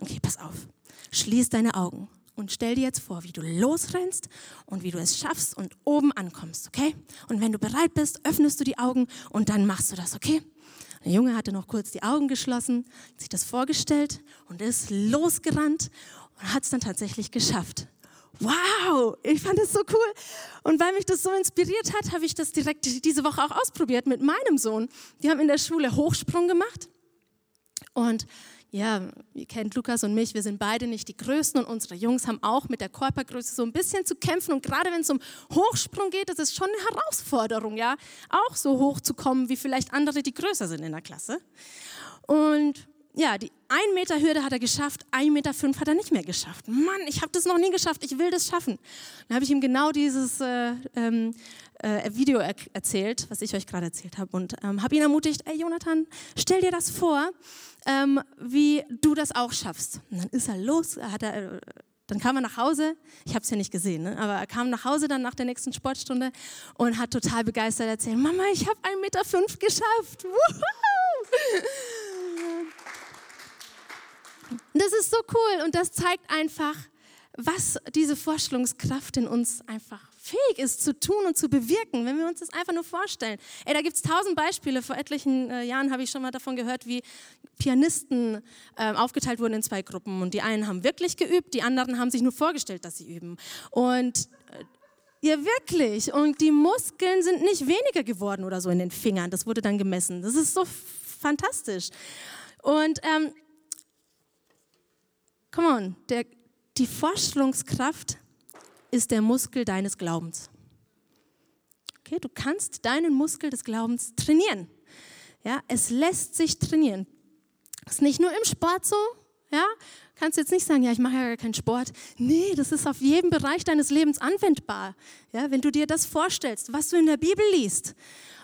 Speaker 3: Okay, pass auf, schließ deine Augen und stell dir jetzt vor, wie du losrennst und wie du es schaffst und oben ankommst, okay? Und wenn du bereit bist, öffnest du die Augen und dann machst du das, okay? Der Junge hatte noch kurz die Augen geschlossen, sich das vorgestellt und ist losgerannt und hat es dann tatsächlich geschafft. Wow, ich fand das so cool. Und weil mich das so inspiriert hat, habe ich das direkt diese Woche auch ausprobiert mit meinem Sohn. Die haben in der Schule Hochsprung gemacht. Und ja, ihr kennt Lukas und mich, wir sind beide nicht die Größten und unsere Jungs haben auch mit der Körpergröße so ein bisschen zu kämpfen. Und gerade wenn es um Hochsprung geht, das ist schon eine Herausforderung, ja, auch so hoch zu kommen wie vielleicht andere, die größer sind in der Klasse. Und ja, die 1 Meter Hürde hat er geschafft, 1 Meter 5 hat er nicht mehr geschafft. Mann, ich habe das noch nie geschafft, ich will das schaffen. Dann habe ich ihm genau dieses äh, ähm, äh, Video er erzählt, was ich euch gerade erzählt habe und ähm, habe ihn ermutigt, ey Jonathan, stell dir das vor, ähm, wie du das auch schaffst. Und dann ist er los, hat er, äh, dann kam er nach Hause, ich habe es ja nicht gesehen, ne? aber er kam nach Hause dann nach der nächsten Sportstunde und hat total begeistert erzählt, Mama, ich habe 1,5 Meter fünf geschafft. *laughs* Das ist so cool und das zeigt einfach, was diese Vorstellungskraft in uns einfach fähig ist zu tun und zu bewirken, wenn wir uns das einfach nur vorstellen. Ey, da gibt es tausend Beispiele. Vor etlichen äh, Jahren habe ich schon mal davon gehört, wie Pianisten äh, aufgeteilt wurden in zwei Gruppen. Und die einen haben wirklich geübt, die anderen haben sich nur vorgestellt, dass sie üben. Und äh, ja, wirklich. Und die Muskeln sind nicht weniger geworden oder so in den Fingern. Das wurde dann gemessen. Das ist so fantastisch. Und ähm, come on, der, die Vorstellungskraft ist der Muskel deines Glaubens. Okay, du kannst deinen Muskel des Glaubens trainieren. Ja, es lässt sich trainieren. Das ist nicht nur im Sport so, ja, kannst jetzt nicht sagen, ja, ich mache ja gar keinen Sport. Nee, das ist auf jedem Bereich deines Lebens anwendbar. Ja, wenn du dir das vorstellst, was du in der Bibel liest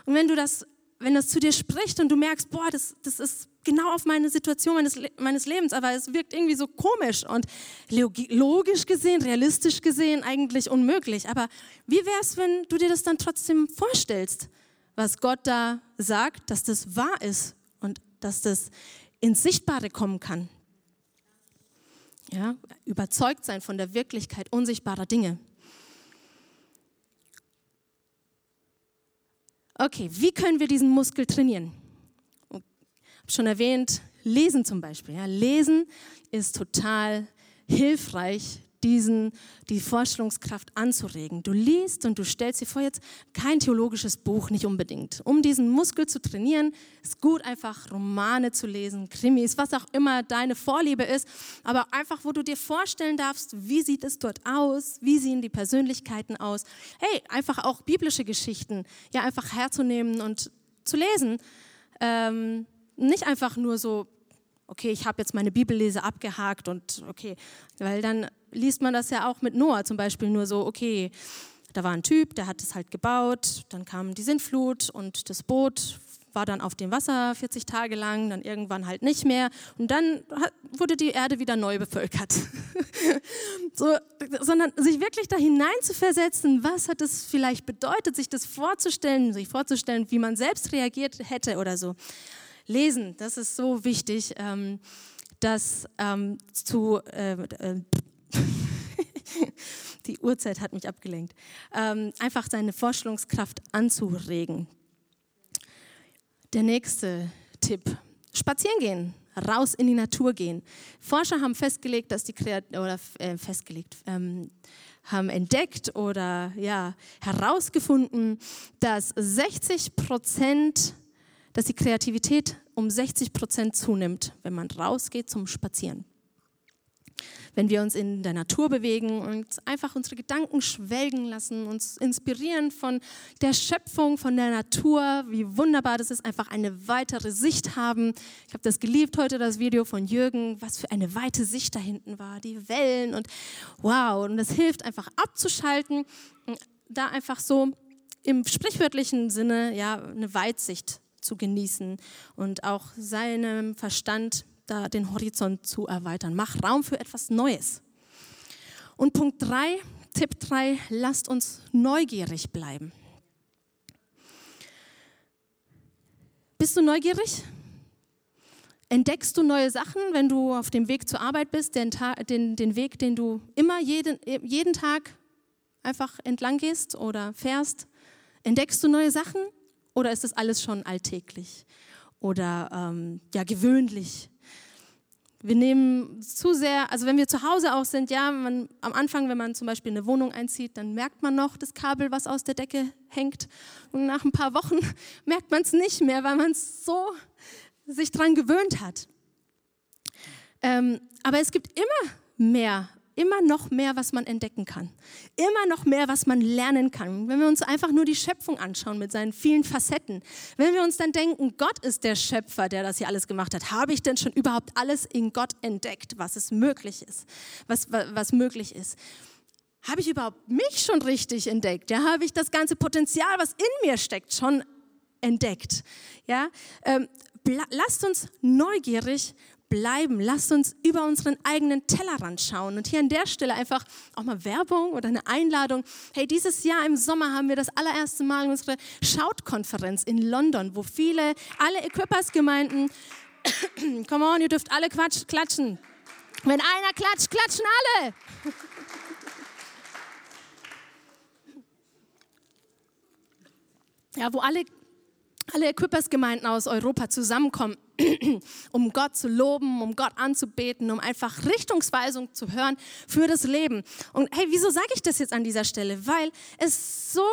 Speaker 3: und wenn du das wenn das zu dir spricht und du merkst, boah, das, das ist genau auf meine Situation meines, meines Lebens, aber es wirkt irgendwie so komisch und logisch gesehen, realistisch gesehen eigentlich unmöglich. Aber wie wäre es, wenn du dir das dann trotzdem vorstellst, was Gott da sagt, dass das wahr ist und dass das ins Sichtbare kommen kann? Ja, überzeugt sein von der Wirklichkeit unsichtbarer Dinge. Okay, wie können wir diesen Muskel trainieren? Ich habe schon erwähnt, Lesen zum Beispiel. Ja, Lesen ist total hilfreich, diesen, die Vorstellungskraft anzuregen. Du liest und du stellst dir vor, jetzt kein theologisches Buch, nicht unbedingt. Um diesen Muskel zu trainieren, ist gut, einfach Romane zu lesen, Krimis, was auch immer deine Vorliebe ist, aber einfach, wo du dir vorstellen darfst, wie sieht es dort aus, wie sehen die Persönlichkeiten aus. Hey, einfach auch biblische Geschichten, ja, einfach herzunehmen und zu lesen. Ähm, nicht einfach nur so okay, ich habe jetzt meine Bibellese abgehakt und okay, weil dann liest man das ja auch mit Noah zum Beispiel nur so, okay, da war ein Typ, der hat es halt gebaut, dann kam die Sintflut und das Boot war dann auf dem Wasser 40 Tage lang, dann irgendwann halt nicht mehr und dann wurde die Erde wieder neu bevölkert. *laughs* so, sondern sich wirklich da hinein zu versetzen, was hat es vielleicht bedeutet, sich das vorzustellen, sich vorzustellen, wie man selbst reagiert hätte oder so. Lesen, das ist so wichtig, ähm, das ähm, zu äh, äh, *laughs* die Uhrzeit hat mich abgelenkt. Ähm, einfach seine Vorstellungskraft anzuregen. Der nächste Tipp: Spazieren gehen, raus in die Natur gehen. Forscher haben festgelegt, dass die Kreat oder äh, festgelegt ähm, haben entdeckt oder ja herausgefunden, dass 60 Prozent, dass die Kreativität um 60 Prozent zunimmt, wenn man rausgeht zum Spazieren wenn wir uns in der Natur bewegen und einfach unsere Gedanken schwelgen lassen, uns inspirieren von der Schöpfung, von der Natur, wie wunderbar das ist, einfach eine weitere Sicht haben. Ich habe das geliebt heute, das Video von Jürgen, was für eine weite Sicht da hinten war, die Wellen und wow, und das hilft einfach abzuschalten, da einfach so im sprichwörtlichen Sinne ja eine Weitsicht zu genießen und auch seinem Verstand da den Horizont zu erweitern. Mach Raum für etwas Neues. Und Punkt 3, Tipp 3, lasst uns neugierig bleiben. Bist du neugierig? Entdeckst du neue Sachen, wenn du auf dem Weg zur Arbeit bist, den, den, den Weg, den du immer jeden, jeden Tag einfach entlang gehst oder fährst? Entdeckst du neue Sachen oder ist das alles schon alltäglich oder ähm, ja, gewöhnlich? Wir nehmen zu sehr, also wenn wir zu Hause auch sind, ja, man, am Anfang, wenn man zum Beispiel eine Wohnung einzieht, dann merkt man noch das Kabel, was aus der Decke hängt. Und nach ein paar Wochen *laughs* merkt man es nicht mehr, weil man es so sich dran gewöhnt hat. Ähm, aber es gibt immer mehr immer noch mehr, was man entdecken kann. Immer noch mehr, was man lernen kann. Wenn wir uns einfach nur die Schöpfung anschauen mit seinen vielen Facetten. Wenn wir uns dann denken, Gott ist der Schöpfer, der das hier alles gemacht hat. Habe ich denn schon überhaupt alles in Gott entdeckt, was es möglich ist? Was, was, möglich ist? Habe ich überhaupt mich schon richtig entdeckt? Ja, habe ich das ganze Potenzial, was in mir steckt, schon entdeckt? Ja, ähm, lasst uns neugierig bleiben. Lasst uns über unseren eigenen Tellerrand schauen. Und hier an der Stelle einfach auch mal Werbung oder eine Einladung. Hey, dieses Jahr im Sommer haben wir das allererste Mal unsere Shout-Konferenz in London, wo viele, alle Equippers-Gemeinden, *coughs* come on, ihr dürft alle quatsch, klatschen. Wenn einer klatscht, klatschen alle. ja, wo alle, alle Equippers-Gemeinden aus Europa zusammenkommen *clears throat* um Gott zu loben, um Gott anzubeten, um einfach Richtungsweisung zu hören für das Leben. Und hey, wieso sage ich das jetzt an dieser Stelle? Weil es so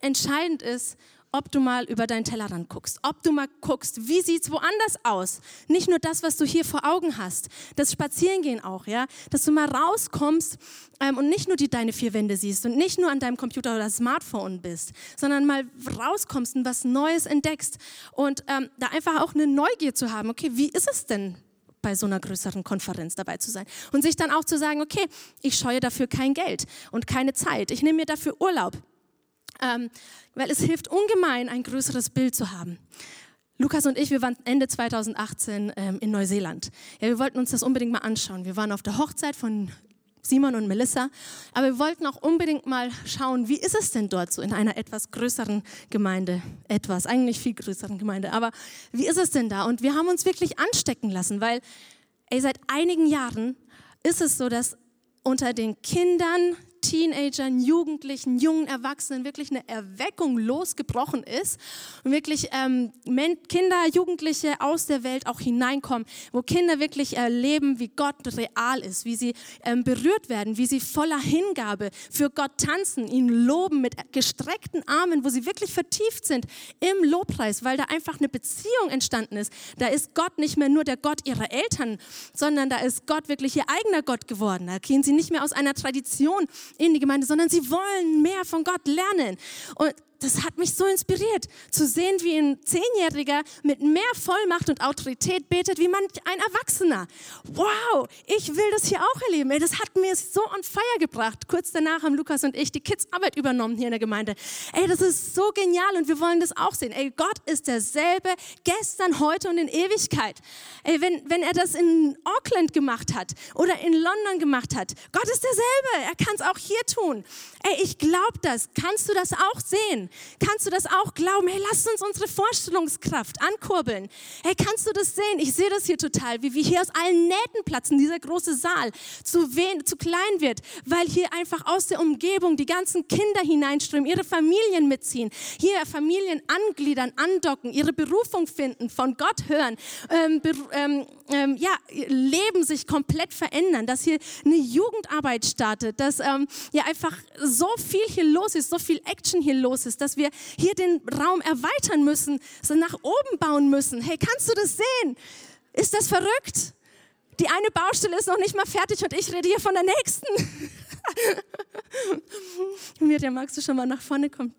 Speaker 3: entscheidend ist, ob du mal über deinen Tellerrand guckst, ob du mal guckst, wie sieht es woanders aus. Nicht nur das, was du hier vor Augen hast, das Spazierengehen auch, ja, dass du mal rauskommst ähm, und nicht nur die, deine vier Wände siehst und nicht nur an deinem Computer oder Smartphone bist, sondern mal rauskommst und was Neues entdeckst und ähm, da einfach auch eine Neugier zu haben. Okay, wie ist es denn? bei so einer größeren Konferenz dabei zu sein. Und sich dann auch zu sagen, okay, ich scheue dafür kein Geld und keine Zeit. Ich nehme mir dafür Urlaub ähm, weil es hilft ungemein, ein größeres Bild zu haben. Lukas und ich, wir waren Ende 2018 ähm, in Neuseeland. Ja, wir wollten uns das unbedingt mal anschauen. Wir waren auf der Hochzeit von Simon und Melissa, aber wir wollten auch unbedingt mal schauen, wie ist es denn dort so in einer etwas größeren Gemeinde, etwas, eigentlich viel größeren Gemeinde, aber wie ist es denn da? Und wir haben uns wirklich anstecken lassen, weil ey, seit einigen Jahren ist es so, dass unter den Kindern Teenagern, Jugendlichen, jungen Erwachsenen wirklich eine Erweckung losgebrochen ist und wirklich ähm, Kinder, Jugendliche aus der Welt auch hineinkommen, wo Kinder wirklich erleben, wie Gott real ist, wie sie ähm, berührt werden, wie sie voller Hingabe für Gott tanzen, ihn loben mit gestreckten Armen, wo sie wirklich vertieft sind im Lobpreis, weil da einfach eine Beziehung entstanden ist. Da ist Gott nicht mehr nur der Gott ihrer Eltern, sondern da ist Gott wirklich ihr eigener Gott geworden. Da gehen sie nicht mehr aus einer Tradition in die Gemeinde, sondern sie wollen mehr von Gott lernen. Und das hat mich so inspiriert, zu sehen, wie ein Zehnjähriger mit mehr Vollmacht und Autorität betet, wie man ein Erwachsener. Wow, ich will das hier auch erleben. Das hat mir so on fire gebracht. Kurz danach haben Lukas und ich die Kids Arbeit übernommen hier in der Gemeinde. Ey, das ist so genial und wir wollen das auch sehen. Ey, Gott ist derselbe gestern, heute und in Ewigkeit. Ey, wenn, wenn er das in Auckland gemacht hat oder in London gemacht hat, Gott ist derselbe. Er kann es auch hier tun. Ey, ich glaube das. Kannst du das auch sehen? Kannst du das auch glauben? Hey, lass uns unsere Vorstellungskraft ankurbeln. Hey, kannst du das sehen? Ich sehe das hier total, wie wir hier aus allen Nähten platzen, dieser große Saal zu, wen, zu klein wird, weil hier einfach aus der Umgebung die ganzen Kinder hineinströmen, ihre Familien mitziehen, hier Familien angliedern, andocken, ihre Berufung finden, von Gott hören, ähm, ähm, ähm, ja, Leben sich komplett verändern, dass hier eine Jugendarbeit startet, dass ähm, ja einfach so viel hier los ist, so viel Action hier los ist, dass wir hier den Raum erweitern müssen, so nach oben bauen müssen. Hey, kannst du das sehen? Ist das verrückt? Die eine Baustelle ist noch nicht mal fertig und ich rede hier von der nächsten. *laughs* Mirja, magst du schon mal nach vorne kommen?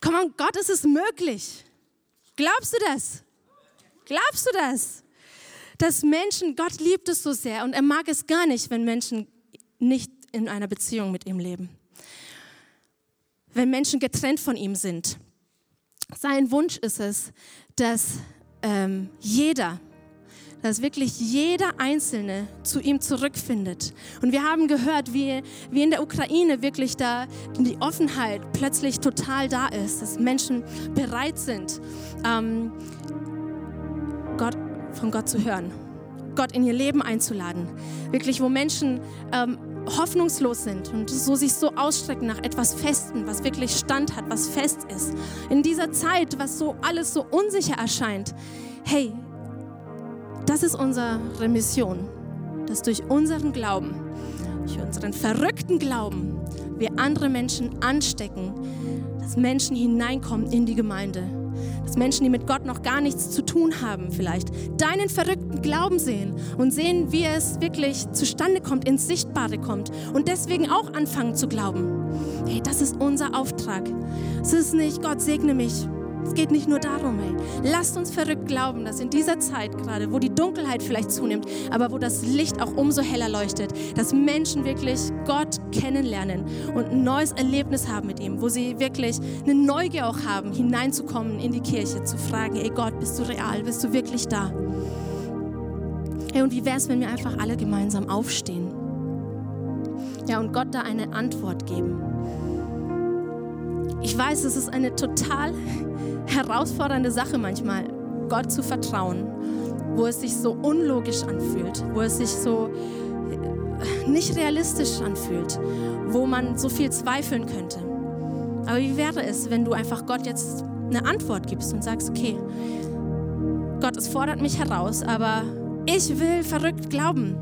Speaker 3: Komm on, Gott, ist es möglich. Glaubst du das? Glaubst du das? Dass Menschen, Gott liebt es so sehr und er mag es gar nicht, wenn Menschen nicht in einer Beziehung mit ihm leben wenn Menschen getrennt von ihm sind. Sein Wunsch ist es, dass ähm, jeder, dass wirklich jeder Einzelne zu ihm zurückfindet. Und wir haben gehört, wie, wie in der Ukraine wirklich da die Offenheit plötzlich total da ist, dass Menschen bereit sind, ähm, Gott, von Gott zu hören, Gott in ihr Leben einzuladen. Wirklich, wo Menschen ähm, hoffnungslos sind und so sich so ausstrecken nach etwas Festen, was wirklich Stand hat, was fest ist. In dieser Zeit, was so alles so unsicher erscheint. Hey, das ist unsere Mission, dass durch unseren Glauben, durch unseren verrückten Glauben, wir andere Menschen anstecken, dass Menschen hineinkommen in die Gemeinde, dass Menschen, die mit Gott noch gar nichts zu tun haben, vielleicht deinen verrückten Glauben sehen und sehen, wie es wirklich zustande kommt, ins Sichtbare kommt und deswegen auch anfangen zu glauben. Hey, das ist unser Auftrag. Es ist nicht, Gott segne mich, es geht nicht nur darum, ey. Lasst uns verrückt glauben, dass in dieser Zeit gerade, wo die Dunkelheit vielleicht zunimmt, aber wo das Licht auch umso heller leuchtet, dass Menschen wirklich Gott kennenlernen und ein neues Erlebnis haben mit ihm, wo sie wirklich eine Neugier auch haben, hineinzukommen in die Kirche, zu fragen, ey Gott, bist du real, bist du wirklich da? Hey, und wie wäre es, wenn wir einfach alle gemeinsam aufstehen? Ja, und Gott da eine Antwort geben. Ich weiß, es ist eine total herausfordernde Sache manchmal, Gott zu vertrauen, wo es sich so unlogisch anfühlt, wo es sich so nicht realistisch anfühlt, wo man so viel zweifeln könnte. Aber wie wäre es, wenn du einfach Gott jetzt eine Antwort gibst und sagst, okay, Gott, es fordert mich heraus, aber ich will verrückt glauben.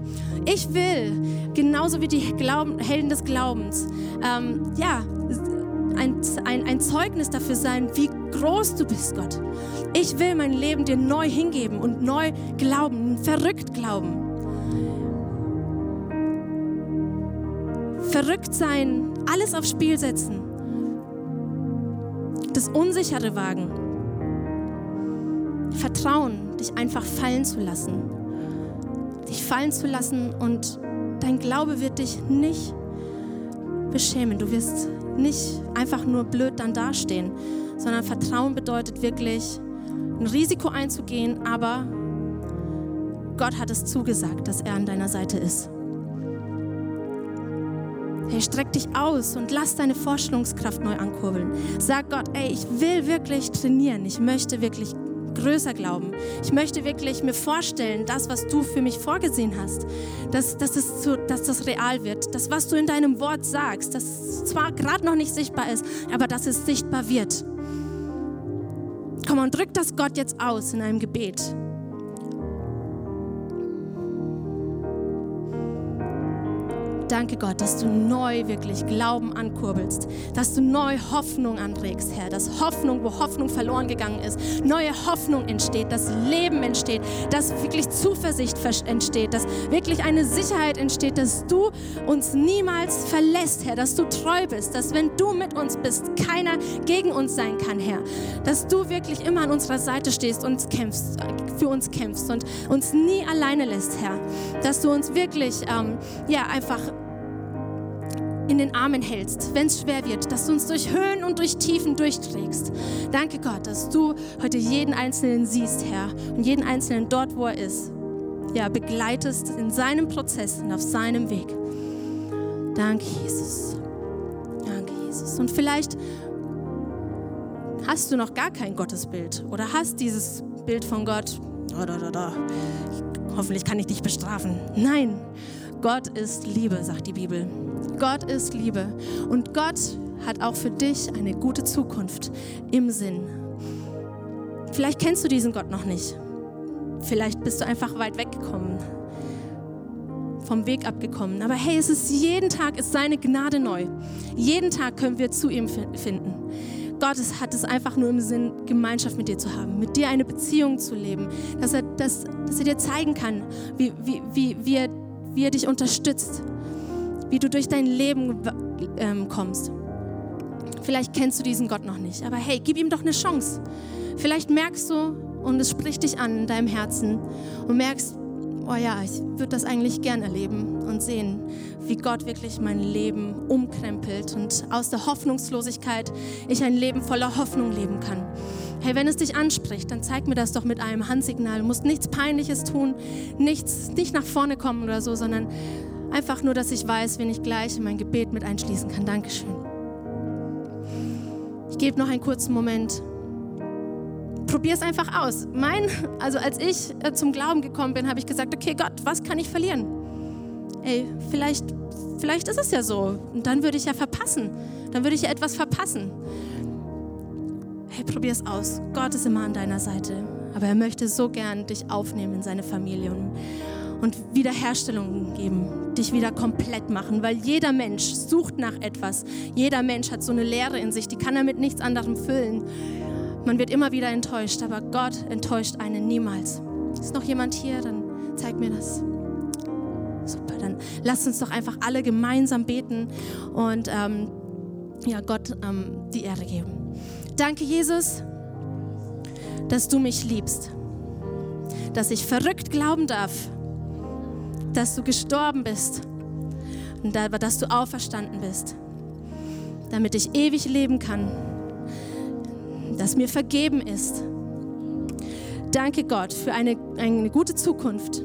Speaker 3: Ich will, genauso wie die Glauben, Helden des Glaubens, ähm, ja, ein, ein, ein Zeugnis dafür sein, wie groß du bist, Gott. Ich will mein Leben dir neu hingeben und neu glauben, verrückt glauben. Verrückt sein, alles aufs Spiel setzen, das Unsichere wagen, Vertrauen, dich einfach fallen zu lassen, dich fallen zu lassen und dein Glaube wird dich nicht beschämen. Du wirst nicht einfach nur blöd dann dastehen, sondern Vertrauen bedeutet wirklich, ein Risiko einzugehen, aber Gott hat es zugesagt, dass er an deiner Seite ist. Hey, streck dich aus und lass deine Vorstellungskraft neu ankurbeln. Sag Gott, ey, ich will wirklich trainieren. Ich möchte wirklich größer glauben. Ich möchte wirklich mir vorstellen, das, was du für mich vorgesehen hast, dass, dass, es so, dass das real wird. Das, was du in deinem Wort sagst, das zwar gerade noch nicht sichtbar ist, aber dass es sichtbar wird. Komm und drück das Gott jetzt aus in einem Gebet. Danke Gott, dass du neu wirklich Glauben ankurbelst, dass du neu Hoffnung anregst, Herr, dass Hoffnung, wo Hoffnung verloren gegangen ist, neue Hoffnung entsteht, dass Leben entsteht, dass wirklich Zuversicht entsteht, dass wirklich eine Sicherheit entsteht, dass du uns niemals verlässt, Herr, dass du treu bist, dass wenn du mit uns bist, keiner gegen uns sein kann, Herr, dass du wirklich immer an unserer Seite stehst und kämpfst, für uns kämpfst und uns nie alleine lässt, Herr, dass du uns wirklich ähm, ja einfach in den Armen hältst, wenn es schwer wird, dass du uns durch Höhen und durch Tiefen durchträgst. Danke Gott, dass du heute jeden Einzelnen siehst, Herr, und jeden Einzelnen dort, wo er ist, ja, begleitest in seinem Prozess und auf seinem Weg. Danke, Jesus. Danke, Jesus. Und vielleicht hast du noch gar kein Gottesbild oder hast dieses Bild von Gott. Da, da, da. Hoffentlich kann ich dich bestrafen. Nein, Gott ist Liebe, sagt die Bibel. Gott ist Liebe und Gott hat auch für dich eine gute Zukunft im Sinn. Vielleicht kennst du diesen Gott noch nicht. Vielleicht bist du einfach weit weggekommen, vom Weg abgekommen. Aber hey, es ist jeden Tag ist seine Gnade neu. Jeden Tag können wir zu ihm finden. Gott hat es einfach nur im Sinn, Gemeinschaft mit dir zu haben, mit dir eine Beziehung zu leben, dass er, dass, dass er dir zeigen kann, wie, wie, wie, wie, er, wie er dich unterstützt, wie du durch dein Leben ähm, kommst. Vielleicht kennst du diesen Gott noch nicht, aber hey, gib ihm doch eine Chance. Vielleicht merkst du und es spricht dich an in deinem Herzen und merkst, oh ja, ich würde das eigentlich gern erleben und sehen, wie Gott wirklich mein Leben umkrempelt und aus der Hoffnungslosigkeit ich ein Leben voller Hoffnung leben kann. Hey, wenn es dich anspricht, dann zeig mir das doch mit einem Handsignal. Du musst nichts Peinliches tun, nichts, nicht nach vorne kommen oder so, sondern Einfach nur, dass ich weiß, wen ich gleich in mein Gebet mit einschließen kann. Dankeschön. Ich gebe noch einen kurzen Moment. Probier es einfach aus. Mein, also als ich äh, zum Glauben gekommen bin, habe ich gesagt, okay Gott, was kann ich verlieren? Ey, vielleicht, vielleicht ist es ja so. Und dann würde ich ja verpassen. Dann würde ich ja etwas verpassen. Hey, probier es aus. Gott ist immer an deiner Seite. Aber er möchte so gern dich aufnehmen in seine Familie und, und Wiederherstellung geben dich wieder komplett machen, weil jeder Mensch sucht nach etwas. Jeder Mensch hat so eine Leere in sich, die kann er mit nichts anderem füllen. Man wird immer wieder enttäuscht, aber Gott enttäuscht einen niemals. Ist noch jemand hier? Dann zeig mir das. Super, dann lasst uns doch einfach alle gemeinsam beten und ähm, ja, Gott ähm, die Ehre geben. Danke, Jesus, dass du mich liebst, dass ich verrückt glauben darf, dass du gestorben bist und dass du auferstanden bist, damit ich ewig leben kann, dass mir vergeben ist. Danke Gott für eine, eine gute Zukunft,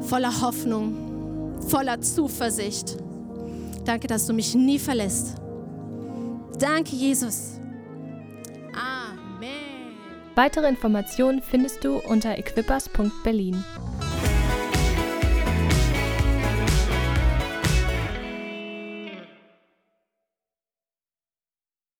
Speaker 3: voller Hoffnung, voller Zuversicht. Danke, dass du mich nie verlässt. Danke, Jesus.
Speaker 1: Amen. Weitere Informationen findest du unter equippers.berlin.